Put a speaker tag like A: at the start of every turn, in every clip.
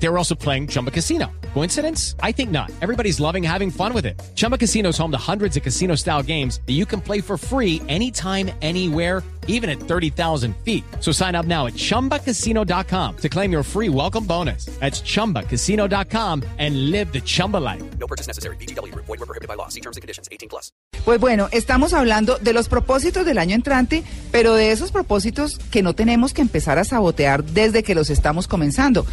A: They were also playing Chumba Casino. Coincidence? I think not. Everybody's loving having fun with it. Chumba Casino is home to hundreds of casino style games that you can play for free anytime, anywhere, even at 30,000 feet. So sign up now at chumbacasino.com to claim your free welcome bonus. That's chumbacasino.com and live the Chumba life.
B: No purchase necessary. BGW. Void were prohibited by law. See terms and conditions. 18 plus.
C: Pues bueno, estamos hablando de los propósitos del año entrante, pero de esos propósitos que no tenemos que empezar a sabotear desde que los estamos comenzando.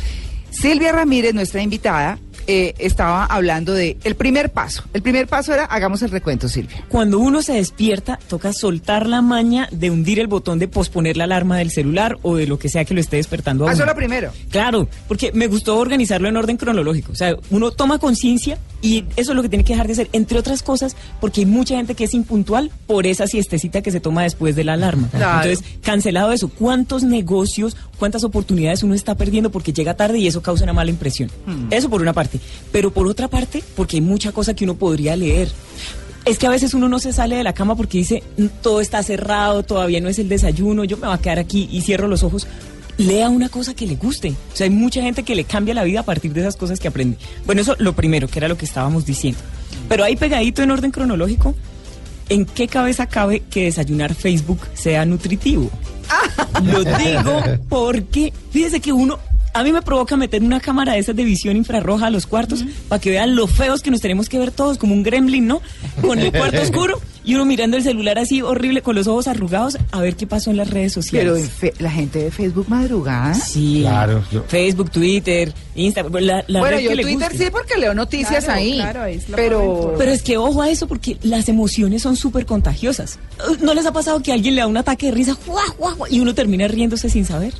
C: Silvia Ramírez, nuestra invitada, eh, estaba hablando de el primer paso. El primer paso era, hagamos el recuento, Silvia.
D: Cuando uno se despierta, toca soltar la maña de hundir el botón de posponer la alarma del celular o de lo que sea que lo esté despertando a uno.
C: eso es lo primero.
D: Claro, porque me gustó organizarlo en orden cronológico. O sea, uno toma conciencia y eso es lo que tiene que dejar de hacer, entre otras cosas, porque hay mucha gente que es impuntual por esa siestecita que se toma después de la alarma.
C: Claro.
D: Entonces, cancelado eso, ¿cuántos negocios, cuántas oportunidades uno está perdiendo porque llega tarde y eso causa una mala impresión? Eso por una parte. Pero por otra parte, porque hay mucha cosa que uno podría leer. Es que a veces uno no se sale de la cama porque dice, "Mm, todo está cerrado, todavía no es el desayuno, yo me voy a quedar aquí y cierro los ojos. Lea una cosa que le guste. O sea, hay mucha gente que le cambia la vida a partir de esas cosas que aprende. Bueno, eso lo primero, que era lo que estábamos diciendo. Pero ahí pegadito en orden cronológico, ¿en qué cabeza cabe que desayunar Facebook sea nutritivo? Lo digo porque, fíjese que uno, a mí me provoca meter una cámara de esas de visión infrarroja a los cuartos para que vean lo feos que nos tenemos que ver todos, como un gremlin, ¿no? Con el cuarto oscuro y uno mirando el celular así horrible, con los ojos arrugados, a ver qué pasó en las redes sociales.
C: Pero en fe- la gente de Facebook madrugada.
D: Sí,
E: Claro, yo-
D: Facebook, Twitter, Instagram, la, la
C: bueno,
D: red
C: yo
D: que le
C: Twitter
D: guste.
C: sí porque leo noticias
F: Claro,
C: ahí.
F: claro, es
C: pero
D: Pero es que ojo a eso porque las emociones son súper contagiosas. ¿No les ha pasado que alguien le da un ataque de risa ¡guau, guau, guau! y uno termina riéndose sin saber?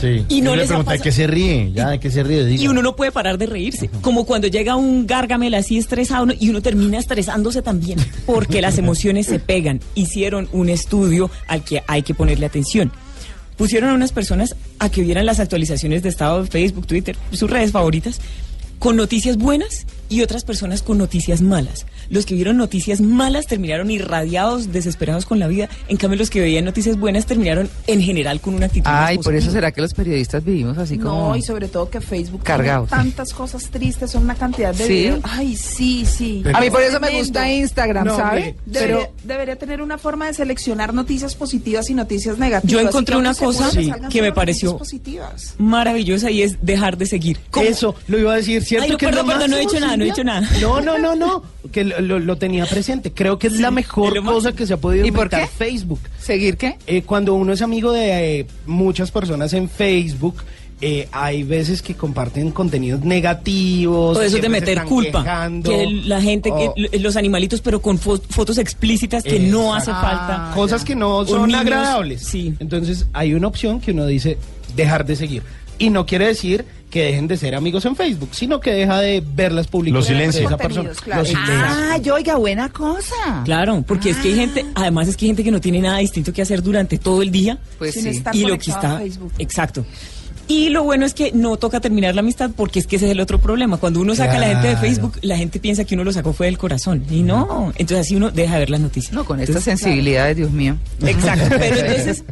E: Sí.
D: Y no
E: Yo le
D: les
E: ¿de
D: pasado-
E: qué se ríe? Ya, ¿de qué se ríe? Diga.
D: Y uno no puede parar de reírse. Como cuando llega un gárgamel así estresado y uno termina estresándose también. Porque las emociones se pegan. Hicieron un estudio al que hay que ponerle atención. Pusieron a unas personas a que vieran las actualizaciones de estado de Facebook, Twitter, sus redes favoritas, con noticias buenas y otras personas con noticias malas. Los que vieron noticias malas terminaron irradiados, desesperados con la vida. En cambio, los que veían noticias buenas terminaron en general con una actitud más
C: Ay, por eso será que los periodistas vivimos así como.
F: No, y sobre todo que Facebook
C: Cargados.
F: tantas cosas tristes, son una cantidad de
C: ¿Sí?
F: videos. Ay, sí, sí.
C: A mí por eso me gusta Instagram,
E: No,
C: ¿sabe?
E: hombre,
F: Debería,
C: Pero
F: debería tener una forma de seleccionar noticias positivas y noticias negativas.
D: Yo encontré una cosa sí, que me pareció-
F: noticias positivas.
D: maravillosa y es dejar de seguir. ¿Cómo?
E: Eso, lo iba a decir, ¿cierto?
D: Ay, no,
E: que
D: perdón, no he
E: máximo,
D: dicho nada, no he dicho nada.
E: No, no, no, no, que lo, lo- lo tenía presente. Creo que es la mejor cosa que se ha podido
C: ¿Y por qué?
E: Facebook.
C: ¿seguir qué?
E: Eh, cuando uno es amigo de eh, muchas personas en Facebook, eh, hay veces que comparten contenidos negativos.
D: O eso de meter culpa.
E: quejando,
D: Que la gente,
E: o
D: los animalitos, pero con fo- fotos explícitas que no hace falta.
E: cosas que no son
D: niños,
E: agradables.
D: sí.
E: Entonces hay una opción que uno dice dejar de seguir. Y no quiere decir que dejen de ser amigos en Facebook, sino que deja de ver las publicaciones de esa persona.
F: Claro.
E: Los.
C: Ah, yo, oiga, buena cosa.
D: Claro, porque es que hay gente, además es que hay gente que no tiene nada distinto que hacer durante todo el día.
C: Pues
F: Sin
C: sí.
F: estar
D: y lo que está.
F: Facebook.
D: Exacto. Y lo bueno es que no toca terminar la amistad porque es que ese es el otro problema. Cuando uno saca a la gente de
E: Claro.
D: Facebook, la gente piensa que uno lo sacó fue del corazón. Y no. Entonces así uno deja de ver las noticias.
C: No, con estas sensibilidades, Dios mío.
D: Exacto. Pero entonces,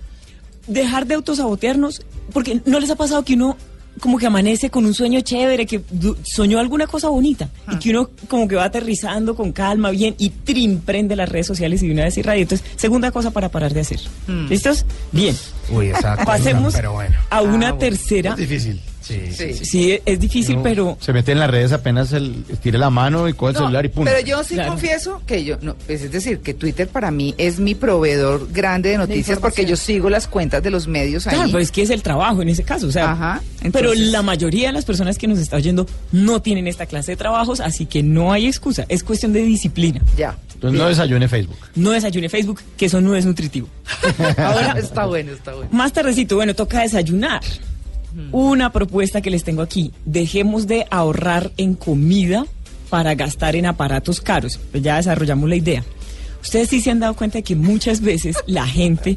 D: dejar de autosabotearnos, porque no les ha pasado que uno como que amanece con un sueño chévere, que soñó alguna cosa bonita, y que uno como que va aterrizando con calma, bien, y trim, prende las redes sociales y de una vez irradia. Entonces, segunda cosa para parar de hacer. ¿Listos? Bien.
E: Uy, exacto.
D: Pasemos
E: Pero bueno.
D: a una
C: bueno.
D: tercera.
E: Es difícil. Sí, sí.
C: Sí.
D: Sí, es difícil,
E: Uno
D: pero
E: Se mete en las redes apenas el, tire la mano y coge el
C: No,
E: celular y pum.
C: pero yo sí
D: Claro.
C: confieso que yo, no, pues es decir, que Twitter para mí es mi proveedor grande de noticias porque yo sigo las cuentas de los medios ahí.
D: Claro, pues es que es el trabajo en ese caso, o sea,
C: Ajá,
D: pero la mayoría de las personas que nos está oyendo no tienen esta clase de trabajos, así que no hay excusa, es cuestión de disciplina.
C: Ya.
E: Entonces no desayune Facebook.
D: No desayune Facebook, que eso no es nutritivo.
C: Ahora está bueno, está bueno.
D: Más tardecito, bueno, toca desayunar. Una propuesta que les tengo aquí, dejemos de ahorrar en comida para gastar en aparatos caros. Pues ya desarrollamos la idea. Ustedes sí se han dado cuenta de que muchas veces la gente,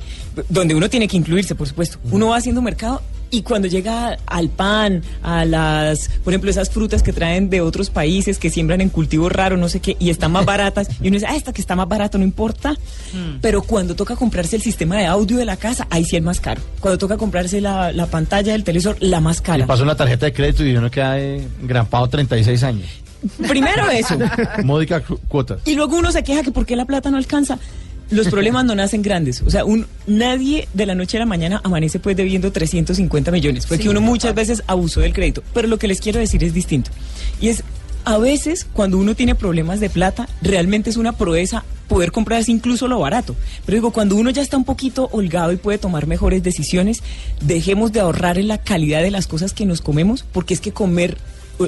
D: donde uno tiene que incluirse, por supuesto, uno va haciendo mercado Y cuando llega al pan, a las, por ejemplo, esas frutas que traen de otros países que siembran en cultivos raros, no sé qué, y están más baratas, y uno dice, ah, esta que está más barato no importa.
C: Mm.
D: Pero cuando toca comprarse el sistema de audio de la casa, ahí sí es más caro. Cuando toca comprarse la, la pantalla del televisor, la más
G: Y
D: cara.
G: pasó una tarjeta de crédito y uno queda eh, engrampado 36 años.
D: Primero eso.
G: Módica cu- cuota.
D: Y luego uno se queja que por qué la plata no alcanza. Los problemas no nacen grandes. O sea, un, nadie de la noche a la mañana amanece pues debiendo 350 millones. Porque uno muchas veces abusó del crédito. Pero lo que les quiero decir es distinto. Y es, a veces cuando uno tiene problemas de plata, realmente es una proeza poder comprarse incluso lo barato. Pero digo, cuando uno ya está un poquito holgado y puede tomar mejores decisiones, dejemos de ahorrar en la calidad de las cosas que nos comemos, porque es que comer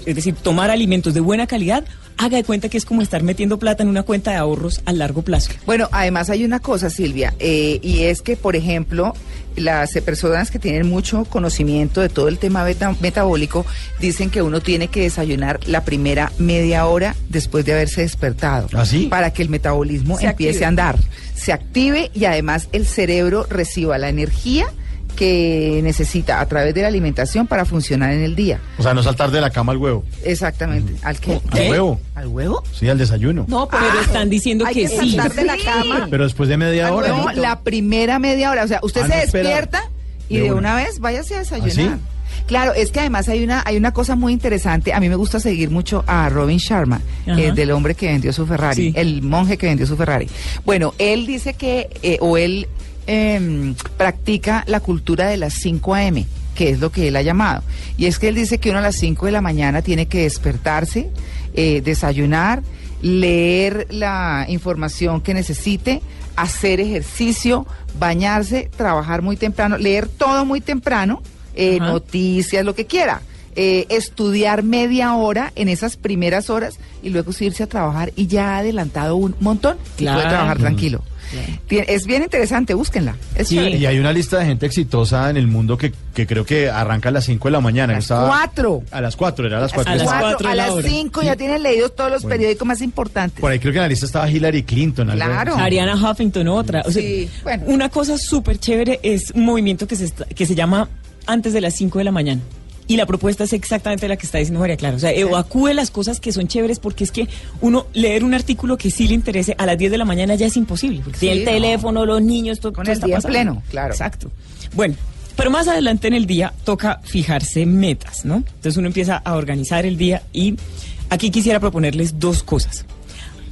D: es decir, tomar alimentos de buena calidad, haga de cuenta que es como estar metiendo plata en una cuenta de ahorros a largo plazo.
C: Bueno, además hay una cosa, Silvia, eh, y es que, por ejemplo, las personas que tienen mucho conocimiento de todo el tema beta- metabólico dicen que uno tiene que desayunar la primera media hora después de haberse despertado.
G: ¿Ah, sí?
C: Para que el metabolismo
F: Se
C: empiece
F: active.
C: a andar, se active y además el cerebro reciba la energía que necesita a través de la alimentación para funcionar en el día.
G: O sea, no saltar de la cama al huevo.
C: Exactamente. ¿Al qué?
G: Al huevo.
C: ¿Al huevo?
G: Sí, al desayuno.
D: No, pero están diciendo
F: Hay
D: que,
F: que
D: sí.
F: saltar de la cama.
G: Pero después de media hora.
C: No, la primera media hora. O sea, usted
G: Ah,
C: se
G: no,
C: despierta y
G: De
C: de,
G: una.
C: una. vez váyase a desayunar.
G: ¿Ah, sí?
C: Claro, es que además hay una hay una cosa muy interesante. A mí me gusta seguir mucho a Robin Sharma, eh, del hombre que vendió su Ferrari,
D: Sí.
C: el monje que vendió su Ferrari. Bueno, él dice que, eh, o él em, practica la cultura de las 5 a.m., que es lo que él ha llamado. Y es que él dice que uno a las 5 de la mañana tiene que despertarse, eh, desayunar, leer la información que necesite, hacer ejercicio, bañarse, trabajar muy temprano, leer todo muy temprano, eh, noticias, lo que quiera. eh, estudiar media hora en esas primeras horas y luego irse a trabajar y ya ha adelantado un montón y puede trabajar tranquilo. Bien, Es bien interesante, búsquenla. Es
D: Sí.
C: chévere.
G: Y hay una lista de gente exitosa en el mundo que, que creo que arranca a las 5 de la mañana.
C: Las
G: Estaba-
C: cuatro.
G: A las 4, era a las
D: A
G: 4.
D: las
C: Cuatro,
D: cuatro
C: a las
D: hora.
C: 5 ya tienen leídos todos los
G: Bueno.
C: periódicos más importantes.
G: Por ahí creo que en la lista estaba Hillary Clinton.
C: Claro.
D: Ariana Huffington otra. O sea,
C: Sí, bueno.
D: Una cosa súper chévere es un movimiento que se, está- que se llama antes de las 5 de la mañana. Y la propuesta es exactamente la que está diciendo María Clara. O sea, evacúe las cosas que son chéveres porque es que uno leer un artículo que sí le interese a las 10 de la mañana ya es imposible. Porque
C: Sí,
D: el
C: no.
D: teléfono, los niños, todo,
C: Con
D: todo
C: el
D: está
C: día
D: pasando.
C: pleno, claro.
D: Exacto. Bueno, pero más adelante en el día toca fijarse metas, ¿no? Entonces uno empieza a organizar el día y aquí quisiera proponerles dos cosas.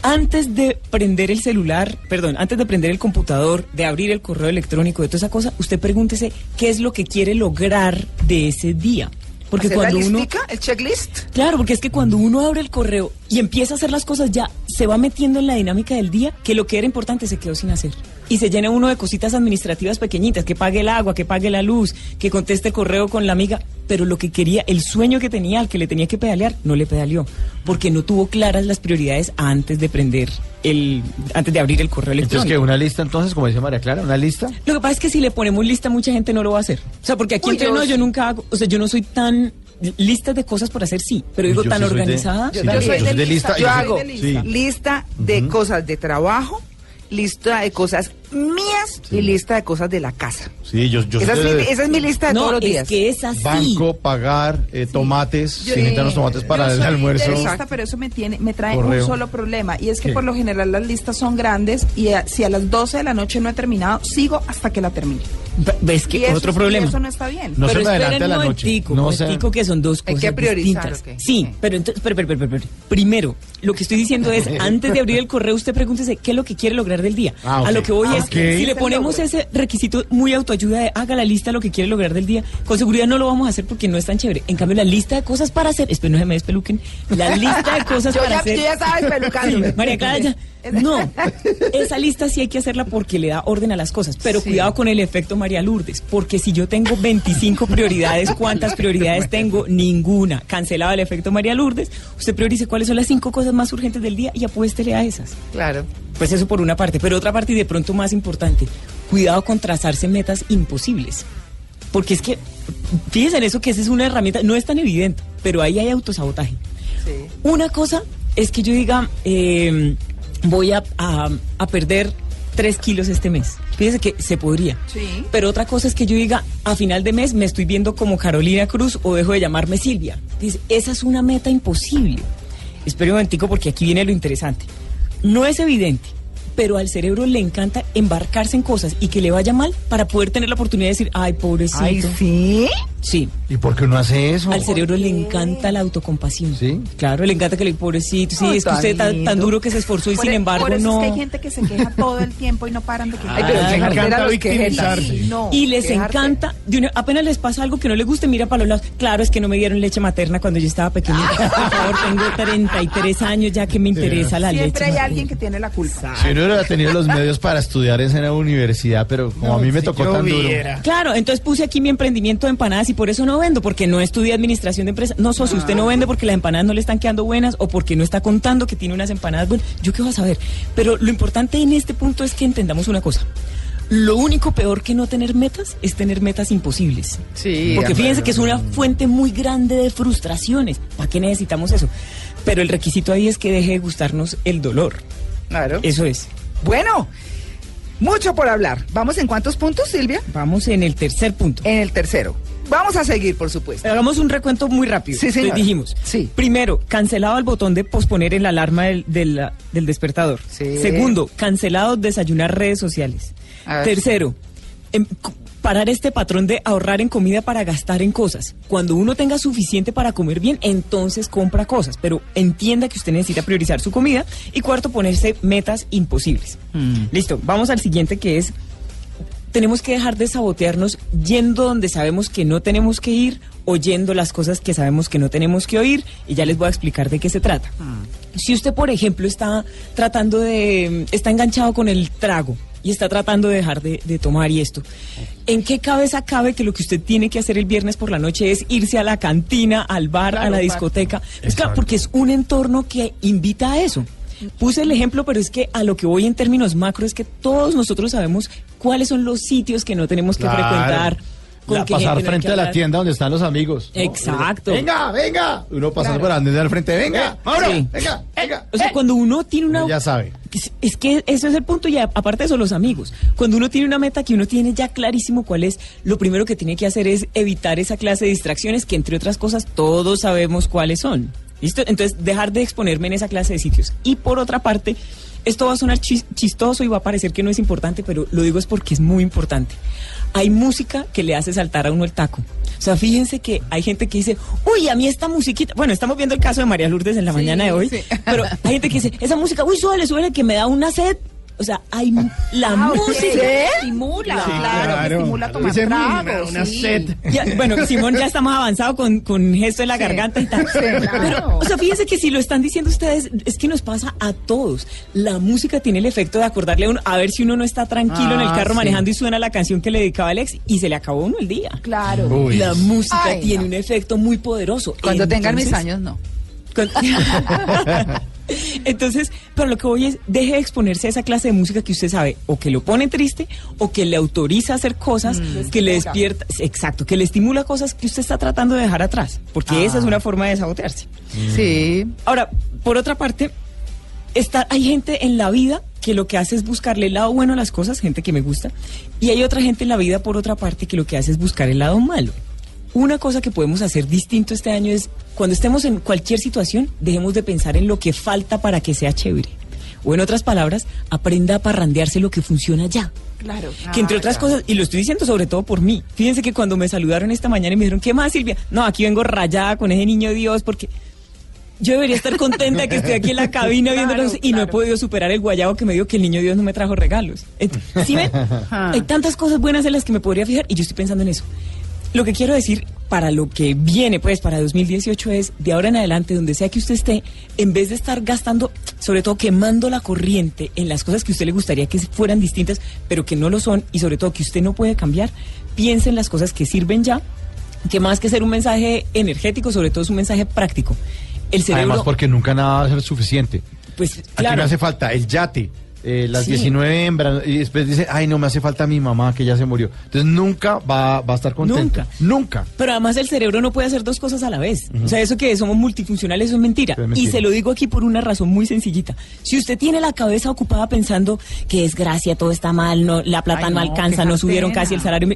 D: Antes de prender el celular, perdón, antes de prender el computador, de abrir el correo electrónico, de toda esa cosa, usted pregúntese qué es lo que quiere lograr de ese día. Porque
C: ¿Hacer
D: cuando
C: la
D: uno...
C: el checklist?
D: Claro, porque es que cuando uno abre el correo y empieza a hacer las cosas ya se va metiendo en la dinámica del día que lo que era importante se quedó sin hacer. Y se llena uno de cositas administrativas pequeñitas, que pague el agua, que pague la luz, que conteste correo con la amiga, pero lo que quería, el sueño que tenía, al que le tenía que pedalear, no le pedaleó, porque no tuvo claras las prioridades antes de prender el, antes de abrir el correo
G: Entonces,
D: electrónico.
G: que una lista entonces, como dice María Clara, una lista.
D: Lo que pasa es que si le ponemos lista, mucha gente no lo va a hacer. O sea, porque aquí
C: Uy,
D: entre
C: yo
D: nos, yo nunca hago, o sea, yo no soy tan lista de cosas por hacer, sí, pero digo
G: Yo
D: tan
G: sí soy de-
D: organizada.
G: sí,
C: Yo
G: yo,
C: soy
G: de lista.
C: Yo hago
F: de lista.
G: Sí.
C: lista de cosas de trabajo, lista de cosas mías y lista de cosas de la casa.
G: Sí, yo, yo
C: Esa
G: soy
C: es, mi, esa es mi lista de
D: no,
C: todos los
D: es
C: días.
D: que es así.
G: banco, pagar, eh, tomates,
C: Yo-
G: si necesitan los tomates para
F: Yo
G: el almuerzo.
F: lista,
C: Exacto.
F: pero eso me tiene, me trae
G: Correo.
F: un solo problema y es que
G: ¿Qué?
F: por lo general las listas son grandes y a- si a las 12 de la noche no he terminado, sigo hasta que la termine.
D: ¿Ves que
F: eso,
D: otro problema?
F: eso no está bien.
G: No
D: pero
G: se me adelante
D: esperen
G: a la noche. No
D: un
G: se-
D: momentico que son dos
C: Hay
D: cosas
C: que priorizar,
D: distintas.
C: ¿ok?
D: Sí, pero entonces, espere, espere, espere. primero, lo que estoy diciendo es, antes de abrir el correo, usted pregúntese qué es lo que quiere lograr del día.
G: Ah.
D: A lo que voy
G: Ah,
D: es, si le ponemos ese requisito muy autoayuda de haga la lista de lo que quiere lograr del día, con seguridad no lo vamos a hacer porque no es tan chévere. En cambio, la lista de cosas para hacer, espero no se me despeluquen, la lista de cosas
C: Yo
D: para
C: ya,
D: hacer.
C: yo ya estaba despelucándome.
D: María Clara, ya. No, esa lista sí hay que hacerla porque le da orden a las cosas, pero
C: Sí.
D: cuidado con el efecto María Lourdes, porque si yo tengo 25 prioridades, ¿cuántas prioridades tengo? Ninguna. Cancelado el efecto María Lourdes, usted priorice cuáles son las cinco cosas más urgentes del día y apuéstele a esas.
C: Claro.
D: Pues eso por una parte, pero otra parte y de pronto más importante, cuidado con trazarse metas imposibles. Porque es que, fíjense en eso que esa es una herramienta, no es tan evidente, pero ahí hay autosabotaje.
C: Sí.
D: Una cosa es que yo diga, eh, voy a, a- a perder tres kilos este mes. Fíjese que se podría.
F: Sí.
D: Pero otra cosa es que yo diga, a final de mes me estoy viendo como Carolina Cruz o dejo de llamarme Silvia. Dice, esa es una meta imposible. Espera un momentico porque aquí viene lo interesante. No es evidente, pero al cerebro le encanta embarcarse en cosas y que le vaya mal para poder tener la oportunidad de decir, ay, pobrecito.
C: Ay, sí.
D: Sí,
G: ¿Y por qué uno hace eso?
D: al cerebro le encanta la autocompasión.
G: ¿Sí?
D: Claro, le encanta que le pobrecito. Sí,
C: Ay,
D: es que usted tan, tan duro que se esforzó y
F: Por
D: sin
F: e-
D: embargo
F: por eso
D: no.
F: es que hay gente que se queja todo el tiempo y no paran de quejarse.
C: Ay, pero
E: Ah,
C: quejarte
E: encanta victimizarse.
F: Sí, no,
D: Y les
F: quejarte.
D: encanta, de una- apenas les pasa algo que no les guste, mira para los lados. Claro, es que no me dieron leche materna cuando yo estaba pequeña. Por favor, tengo 33 años ya que me interesa la
F: Siempre
D: leche.
F: hay
D: materna.
F: alguien que tiene la culpa.
G: Si uno hubiera tenido los medios para estudiar en esa universidad, pero como a mí me
E: si
G: tocó tan duro.
D: Claro, entonces puse aquí mi emprendimiento de empanadas y por eso no vendo, porque no estudié administración de empresas. No, socio, usted no vende porque las empanadas no le están quedando buenas o porque no está contando que tiene unas empanadas buenas. Yo qué voy a saber. Pero lo importante en este punto es que entendamos una cosa. Lo único peor que no tener metas es tener metas imposibles.
C: Sí.
D: Porque fíjense que es una fuente muy grande de frustraciones. ¿Para qué necesitamos eso? Pero el requisito ahí es que deje de gustarnos el dolor.
C: Claro.
D: Eso es.
C: Bueno, mucho por hablar. ¿Vamos en cuántos puntos, Silvia?
D: Vamos en el tercer punto.
C: En el tercero. Vamos a seguir, por supuesto.
D: Hagamos un recuento muy rápido.
C: Sí, señora.
D: Entonces dijimos,
C: Sí.
D: primero, cancelado el botón de posponer en la alarma del, del- del despertador.
C: Sí.
D: Segundo, cancelado desayunar redes sociales. Tercero, em, parar este patrón de ahorrar en comida para gastar en cosas. Cuando uno tenga suficiente para comer bien, entonces compra cosas, pero entienda que usted necesita priorizar su comida. Y cuarto, ponerse metas imposibles.
C: Mm.
D: Listo, vamos al siguiente que es tenemos que dejar de sabotearnos yendo donde sabemos que no tenemos que ir, oyendo las cosas que sabemos que no tenemos que oír, y ya les voy a explicar de qué se trata. Si usted, por ejemplo, está tratando de, está enganchado con el trago y está tratando de dejar de, de tomar y esto, ¿en qué cabeza cabe que lo que usted tiene que hacer el viernes por la noche es irse a la cantina, al bar, a la discoteca? Pues claro, porque es un entorno que invita a eso. Puse el ejemplo, pero es que a lo que voy en términos macro es que todos nosotros sabemos cuáles son los sitios que no tenemos que
G: Claro.
D: frecuentar.
G: La-
D: qué
G: pasar frente
D: que
G: a la tienda donde están los amigos. ¿no?
D: Exacto.
G: Venga, venga. Uno pasando por donde al frente. Venga, Mauro.
D: Sí.
G: Venga, venga.
D: O sea, cuando uno tiene una...
G: Ya sabe.
D: Es- Es que eso es el punto y aparte de eso los amigos. Cuando uno tiene una meta que uno tiene ya clarísimo cuál es, lo primero que tiene que hacer es evitar esa clase de distracciones que entre otras cosas todos sabemos cuáles son. ¿Listo? Entonces dejar de exponerme en esa clase de sitios. Y por otra parte, esto va a sonar chis- chistoso y va a parecer que no es importante, pero lo digo es porque es muy importante. Hay música que le hace saltar a uno el taco. O sea, fíjense que hay gente que dice, uy, a mí esta musiquita, bueno, estamos viendo el caso de María Lourdes en la mañana de hoy,
C: sí.
D: pero hay gente que dice, esa música, uy, suele, suele, que me da una sed. O sea, hay la
F: Ah,
D: música.
F: Estimula,
E: Sí,
F: claro,
E: claro.
F: estimula tomar
E: Dice, "Mm, una
F: sí.
E: sed".
D: Ya, bueno, Simón, ya estamos avanzados con, con gesto en la garganta y tal.
F: claro.
D: Pero, o sea, fíjense que si lo están diciendo ustedes, es que nos pasa a todos. La música tiene el efecto de acordarle a uno, a ver si uno no está tranquilo en el
G: Ah,
D: carro
G: sí.
D: manejando y suena la canción que le dedicaba el ex y se le acabó uno el día.
F: Claro.
E: Uy.
D: La música
F: Ay,
D: tiene
F: no.
D: un efecto muy poderoso.
C: Cuando tengan mis
D: Entonces-
C: años, no.
D: Entonces, pero lo que voy es, deje de exponerse a esa clase de música que usted sabe o que lo pone triste o que le autoriza a hacer cosas que le despierta, exacto, que le estimula cosas que usted está tratando de dejar atrás, porque esa es una forma de sabotearse.
C: Sí.
D: Ahora, por otra parte, está, hay gente en la vida que lo que hace es buscarle el lado bueno a las cosas, gente que me gusta, y hay otra gente en la vida, por otra parte, que lo que hace es buscar el lado malo. Una cosa que podemos hacer distinto este año es, cuando estemos en cualquier situación, dejemos de pensar en lo que falta para que sea chévere. O en otras palabras, aprenda a parrandearse lo que funciona ya.
F: Claro.
D: Que entre otras cosas, y lo estoy diciendo sobre todo por mí, fíjense que cuando me saludaron esta mañana y me dijeron, ¿qué más Silvia? No, aquí vengo rayada con ese niño Dios porque yo debería estar contenta de que estoy aquí en la cabina
F: Claro,
D: viéndolos y no he podido superar el guayabo que me dio que el niño Dios no me trajo regalos. Ent- ¿Sí ven? Hay tantas cosas buenas en las que me podría fijar y yo estoy pensando en eso. Lo que quiero decir para lo que viene, pues, para 2018 es, de ahora en adelante, donde sea que usted esté, en vez de estar gastando, sobre todo quemando la corriente en las cosas que a usted le gustaría que fueran distintas, pero que no lo son, y sobre todo que usted no puede cambiar, piense en las cosas que sirven ya, que más que ser un mensaje energético, sobre todo es un mensaje práctico. El cerebro,
G: Además, porque nunca nada va a ser suficiente.
D: pues,
G: Aquí
D: claro.
G: me hace falta el yate, eh, las
D: Sí.
G: 19 hembras, y después dice, ay, no me hace falta mi mamá que ya se murió. Entonces nunca va, va a estar contento.
D: Nunca.
G: Nunca.
D: Pero además el cerebro no puede hacer dos cosas a la vez. O sea, eso que somos multifuncionales eso es mentira.
G: Es mentira.
D: Y se lo digo aquí por una razón muy sencillita. Si usted tiene la cabeza ocupada pensando que desgracia, todo está mal, no, la plata
C: Ay,
D: no,
C: no,
D: alcanza, no subieron casi el salario,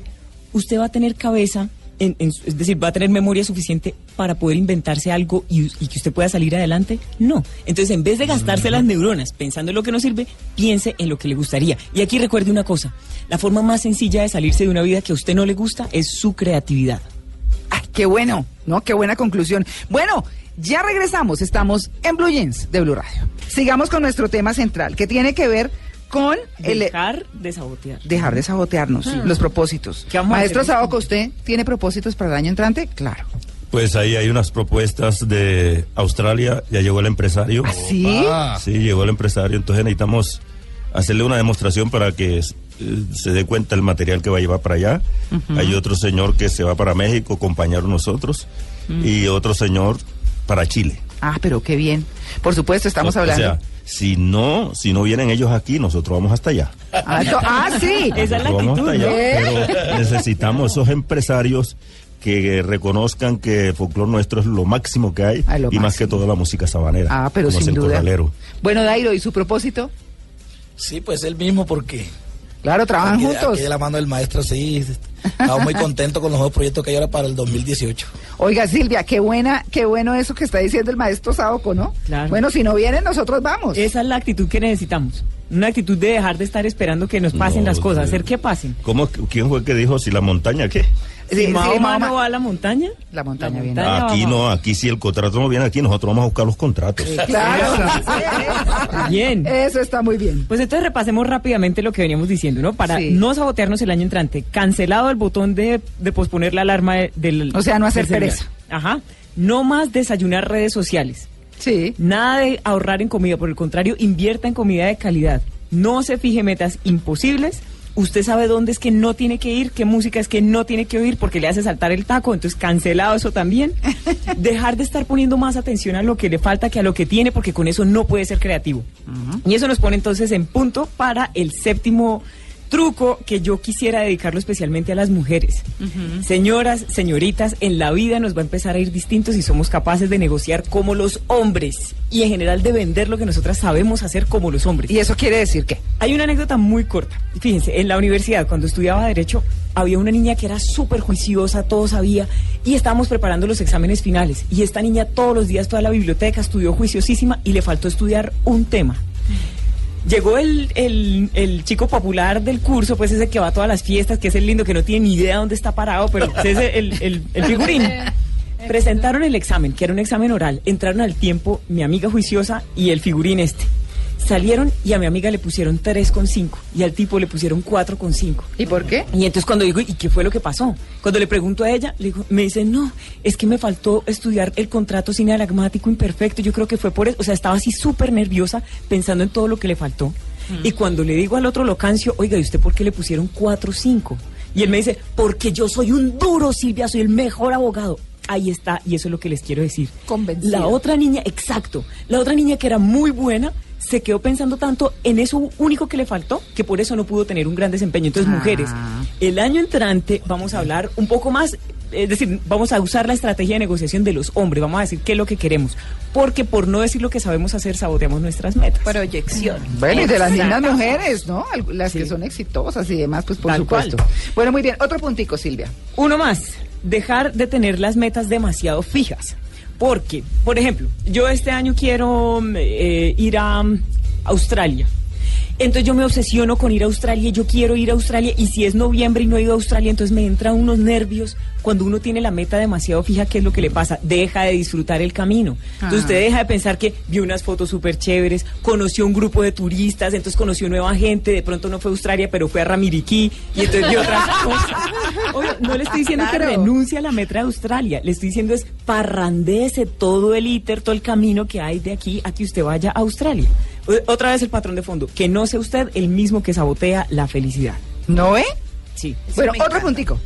D: usted va a tener cabeza, en- en su- es decir, va a tener memoria suficiente para poder inventarse algo y, y que usted pueda salir adelante. No. Entonces, en vez de gastarse las neuronas pensando en lo que no sirve, piense en lo que le gustaría. Y aquí recuerde una cosa, la forma más sencilla de salirse de una vida que a usted no le gusta es su creatividad.
C: Ay, qué bueno, ¿no? Qué buena conclusión. Bueno, ya regresamos. Estamos en Blue Jeans de Blue Radio. Sigamos con nuestro tema central, que tiene que ver con el
D: Dejar de sabotear.
C: dejar de sabotearnos los propósitos.
D: ¿Qué vamos a
C: Maestro
D: hacer?
C: Saoco, ¿usted tiene propósitos para el año entrante? Claro.
H: Pues ahí hay unas propuestas de Australia, ya llegó el empresario.
C: ¿Sí?
H: Sí, llegó el empresario, entonces necesitamos hacerle una demostración para que eh, se dé cuenta el material que va a llevar para allá. Hay otro señor que se va para México, acompañar a nosotros, y otro señor para Chile.
C: Ah, pero qué bien. Por supuesto, estamos
H: O-
C: hablando.
H: O sea, si no, si no vienen ellos aquí, nosotros vamos hasta allá.
C: ah, to- ah, sí.
D: Esa es la
H: vamos
D: actitud,
H: hasta allá,
C: ¿no?
H: Pero necesitamos esos empresarios que reconozcan que el folclore nuestro es lo máximo que hay
C: Ah, lo
H: y más que toda la música sabanera.
C: Ah, pero sin duda.
H: corralero.
C: Bueno, Dairo, ¿y su propósito?
I: Sí, pues el mismo porque
C: Claro, trabajan
I: aquí,
C: juntos.
I: aquí de la mano del maestro, sí. Estamos muy contentos con los nuevos proyectos que hay ahora para el 2018.
C: Oiga, Silvia, qué buena, qué bueno eso que está diciendo el maestro Saoco, ¿no?
D: Claro.
C: Bueno, si no vienen, nosotros vamos.
D: Esa es la actitud que necesitamos. Una actitud de dejar de estar esperando que nos pasen
H: No,
D: las cosas,
H: sí.
D: hacer que pasen.
H: ¿Cómo, ¿Quién fue que dijo si la montaña qué?
C: Sí,
D: si
C: sí,
D: Mahoma
C: Mahoma-
D: no va a la montaña,
C: La montaña
D: La
C: viene.
D: montaña.
H: Aquí
D: vamos.
H: no, aquí si el contrato no viene aquí, nosotros vamos a buscar los contratos.
C: Claro.
D: bien.
C: Eso está muy bien.
D: Pues entonces repasemos rápidamente lo que veníamos diciendo, ¿no? Para
C: Sí.
D: no sabotearnos el año entrante. Cancelado el botón de, de posponer la alarma de- del...
C: O sea, no hacer pereza.
D: Ajá. No más desayunar redes sociales.
C: Sí.
D: Nada de ahorrar en comida, por el contrario, invierta en comida de calidad. No se fije metas imposibles. Usted sabe dónde es que no tiene que ir, qué música es que no tiene que oír porque le hace saltar el taco, entonces cancelado eso también. Dejar de estar poniendo más atención a lo que le falta que a lo que tiene porque con eso no puede ser creativo. Y eso nos pone entonces en punto para el séptimo truco que yo quisiera dedicarlo especialmente a las mujeres. Señoras, señoritas, en la vida nos va a empezar a ir distintos si somos capaces de negociar como los hombres y en general de vender lo que nosotras sabemos hacer como los hombres.
C: ¿Y eso quiere decir qué?
D: Hay una anécdota muy corta. Fíjense, en la universidad, cuando estudiaba Derecho, había una niña que era súper juiciosa, todo sabía, y estábamos preparando los exámenes finales. Y esta niña todos los días, toda la biblioteca, estudió juiciosísima y le faltó estudiar un tema. Llegó el, el- el chico popular del curso, pues ese que va a todas las fiestas, que es el lindo, que no tiene ni idea dónde está parado, pero es el, el- el figurín. Presentaron el examen, que era un examen oral. Entraron al tiempo mi amiga juiciosa y el figurín este. Salieron y a mi amiga le pusieron 3,5 y al tipo le pusieron 4,5.
C: ¿Y por qué?
D: Y entonces cuando digo, ¿y qué fue lo que pasó? Cuando le pregunto a ella, le digo, me dice, no, es que me faltó estudiar el contrato sinalagmático imperfecto. Yo creo que fue por eso. O sea, estaba así súper nerviosa pensando en todo lo que le faltó. Y cuando le digo al otro locancio, oiga, ¿y usted por qué le pusieron 4 5? Y él me dice, porque yo soy un duro, Silvia, soy el mejor abogado. Ahí está, y eso es lo que les quiero decir.
F: Convencida.
D: La otra niña, exacto, la otra niña que era muy buena, se quedó pensando tanto en eso único que le faltó, que por eso no pudo tener un gran desempeño. Entonces,
C: Ah.
D: mujeres, el año entrante vamos a hablar un poco más, es decir, vamos a usar la estrategia de negociación de los hombres, vamos a decir qué es lo que queremos, porque por no decir lo que sabemos hacer, saboteamos nuestras metas.
F: Proyección.
C: Bueno, y de las mismas mujeres, ¿no? Al- Las que son exitosas y demás, pues por
D: Tal
C: supuesto.
D: cual.
C: Bueno, muy bien. Otro puntico, Silvia.
D: Uno más, dejar de tener las metas demasiado fijas. Porque, por ejemplo, yo este año quiero mm, eh, ir a mm, Australia. Entonces yo me obsesiono con ir a Australia, y yo quiero ir a Australia y si es noviembre y no he ido a Australia, entonces me entran unos nervios. Cuando uno tiene la meta demasiado fija, ¿qué es lo que le pasa? Deja de disfrutar el camino. Entonces
C: Ah.
D: usted deja de pensar que vio unas fotos súper chéveres, conoció un grupo de turistas, entonces conoció nueva gente, de pronto no fue a Australia, pero fue a Ramiriquí y entonces vio otras cosas. Obvio, no le estoy diciendo que renuncie a la meta de Australia, le estoy diciendo es parrandese todo el íter, todo el camino que hay de aquí a que usted vaya a Australia. O- Otra vez el patrón de fondo, que no sea usted el mismo que sabotea la felicidad.
C: ¿No ve?
D: Sí.
C: Bueno, otro puntico.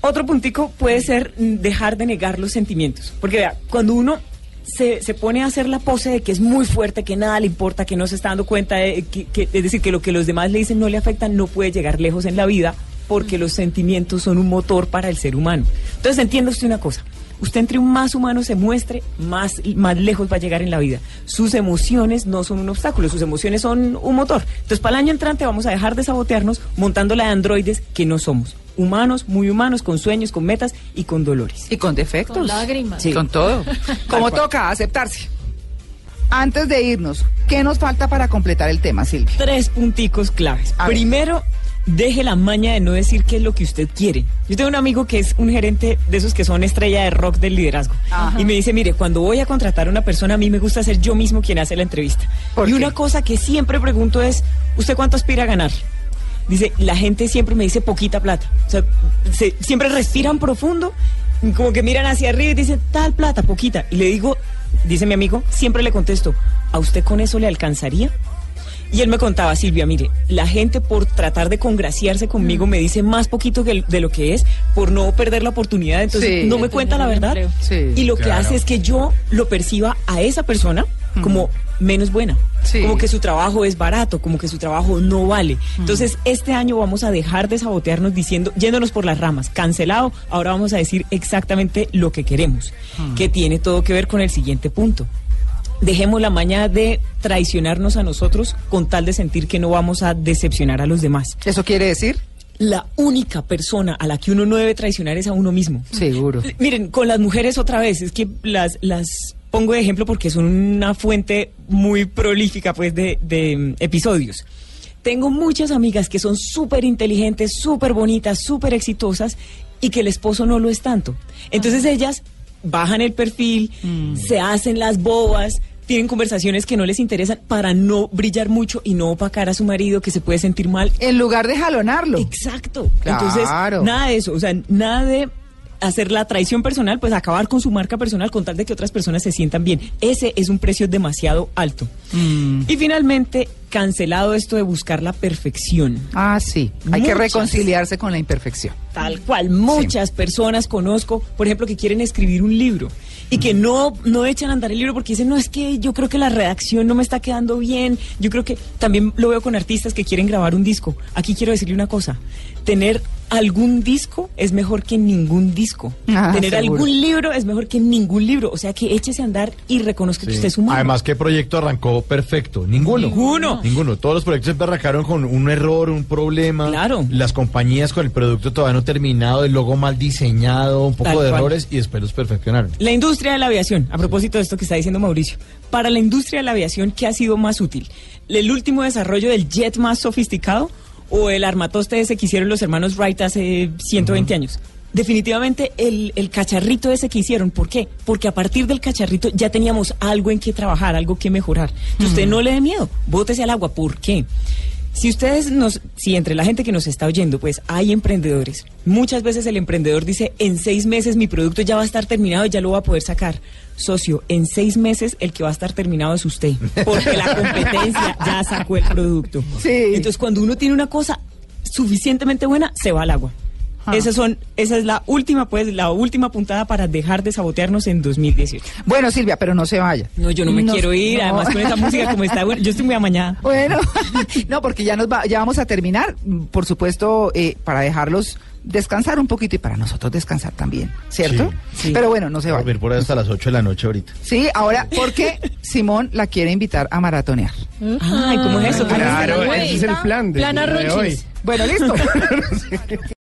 D: Otro puntico puede ser mm, dejar de negar los sentimientos. Porque vea, cuando uno se, se pone a hacer la pose de que es muy fuerte, que nada le importa, que no se está dando cuenta, de, que, que- es decir, que lo que los demás le dicen no le afecta, no puede llegar lejos en la vida porque los sentimientos son un motor para el ser humano. Entonces entienda usted una cosa. Usted entre un más humano se muestre, más, más lejos va a llegar en la vida. Sus emociones no son un obstáculo, sus emociones son un motor. Entonces, para el año entrante vamos a dejar de sabotearnos montando la de androides que no somos. Humanos, muy humanos, con sueños, con metas y con dolores.
C: Y con defectos.
J: Con lágrimas.
C: Sí. Con todo. Como toca, aceptarse. Antes de irnos, ¿qué nos falta para completar el tema, Silvia?
D: Tres punticos claves.
C: A ver.
D: Primero, deje la maña de no decir qué es lo que usted quiere. Yo tengo un amigo que es un gerente de esos que son estrella de rock del liderazgo.
C: Ajá.
D: Y me dice, mire, cuando voy a contratar a una persona, a mí me gusta ser yo mismo quien hace la entrevista.
C: ¿Por
D: y
C: qué?
D: una cosa que siempre pregunto es, ¿usted cuánto aspira a ganar? Dice, la gente siempre me dice poquita plata. O sea, se- siempre respiran profundo, como que miran hacia arriba y dicen, tal plata, poquita. Y le digo, dice mi amigo, siempre le contesto, ¿a usted con eso le alcanzaría? Y él me contaba, Silvia, mire, la gente por tratar de congraciarse conmigo me dice más poquito que el- de lo que es, por no perder la oportunidad, entonces
C: Sí.
D: no me cuenta la verdad.
C: Sí.
D: Y lo que hace es que yo lo perciba a esa persona como menos buena,
C: Sí.
D: como que su trabajo es barato, como que su trabajo no vale. Entonces, este año vamos a dejar de sabotearnos diciendo, yéndonos por las ramas, cancelado, ahora vamos a decir exactamente lo que queremos, que tiene todo que ver con el siguiente punto. Dejemos la maña de traicionarnos a nosotros con tal de sentir que no vamos a decepcionar a los demás.
C: ¿Eso quiere decir?
D: La única persona a la que uno no debe traicionar es a uno mismo.
C: Seguro.
D: L- Miren, con las mujeres otra vez, es que las, las pongo de ejemplo porque son una fuente muy prolífica pues de, de, mm, episodios. Tengo muchas amigas que son súper inteligentes, súper bonitas, súper exitosas y que el esposo no lo es tanto. Entonces ellas bajan el perfil, se hacen las bobas, tienen conversaciones que no les interesan para no brillar mucho y no opacar a su marido que se puede sentir mal
C: En lugar de jalonarlo.
D: Exacto.
C: Claro.
D: Entonces, nada de eso, o sea, nada de hacer la traición personal, pues acabar con su marca personal con tal de que otras personas se sientan bien. Ese es un precio demasiado alto.
C: Mm.
D: Y finalmente, cancelado esto de buscar la perfección.
C: Ah, sí. Hay que reconciliarse con la imperfección.
D: Tal cual, muchas personas conozco, por ejemplo, que quieren escribir un libro y que no, no echan a andar el libro porque dicen, no, es que yo creo que la redacción no me está quedando bien. Yo creo que también lo veo con artistas que quieren grabar un disco. Aquí quiero decirle una cosa, tener algún disco es mejor que ningún disco.
C: Ah,
D: tener
C: seguro.
D: algún libro es mejor que ningún libro. O sea, que échese a andar y reconozca que usted es humano.
G: Además, ¿qué proyecto arrancó perfecto? Ninguno.
D: Ninguno.
G: Ninguno. Todos los proyectos siempre arrancaron con un error, un problema.
D: Claro.
G: Las compañías con el producto todavía no terminado, el logo mal diseñado, un poco
D: Tal
G: de
D: cual.
G: errores y después los perfeccionaron.
D: La industria de la aviación, a propósito de esto que está diciendo Mauricio, para la industria de la aviación, ¿qué ha sido más útil? ¿El último desarrollo del jet más sofisticado o el armatoste ese que hicieron los hermanos Wright hace 120 años? Definitivamente el, el cacharrito ese que hicieron. ¿Por qué? Porque a partir del cacharrito ya teníamos algo en que trabajar, algo que mejorar. Entonces, usted no le dé miedo, bótese al agua. ¿Por qué? Si ustedes nos, si entre la gente que nos está oyendo, pues hay emprendedores, muchas veces el emprendedor dice, en seis meses mi producto ya va a estar terminado y ya lo va a poder sacar. Socio, en seis meses el que va a estar terminado es usted, porque la competencia ya sacó el producto.
C: Sí.
D: Entonces, cuando uno tiene una cosa suficientemente buena, se va al agua.
C: Ah.
D: Esas son, esa es la última, pues, la última puntada para dejar de sabotearnos en 2018.
C: Bueno, Silvia, pero no se vaya.
D: No, yo no me
C: No,
D: quiero ir,
C: no.
D: además con esa música como está, bueno, yo estoy muy amañada.
C: Bueno, no, porque ya nos va, ya vamos a terminar. Por supuesto, eh, para dejarlos descansar un poquito y para nosotros descansar también, ¿cierto?
D: Sí.
C: Pero bueno, no se vaya.
G: Dormir por ahí hasta las 8 de la noche ahorita.
C: Sí, ahora, porque Simón la quiere invitar a maratonear.
D: Ay, ¿cómo es eso?
E: Claro, ese es el plan de-
J: Plan
E: de hoy.
J: Arrochis.
C: Bueno, listo.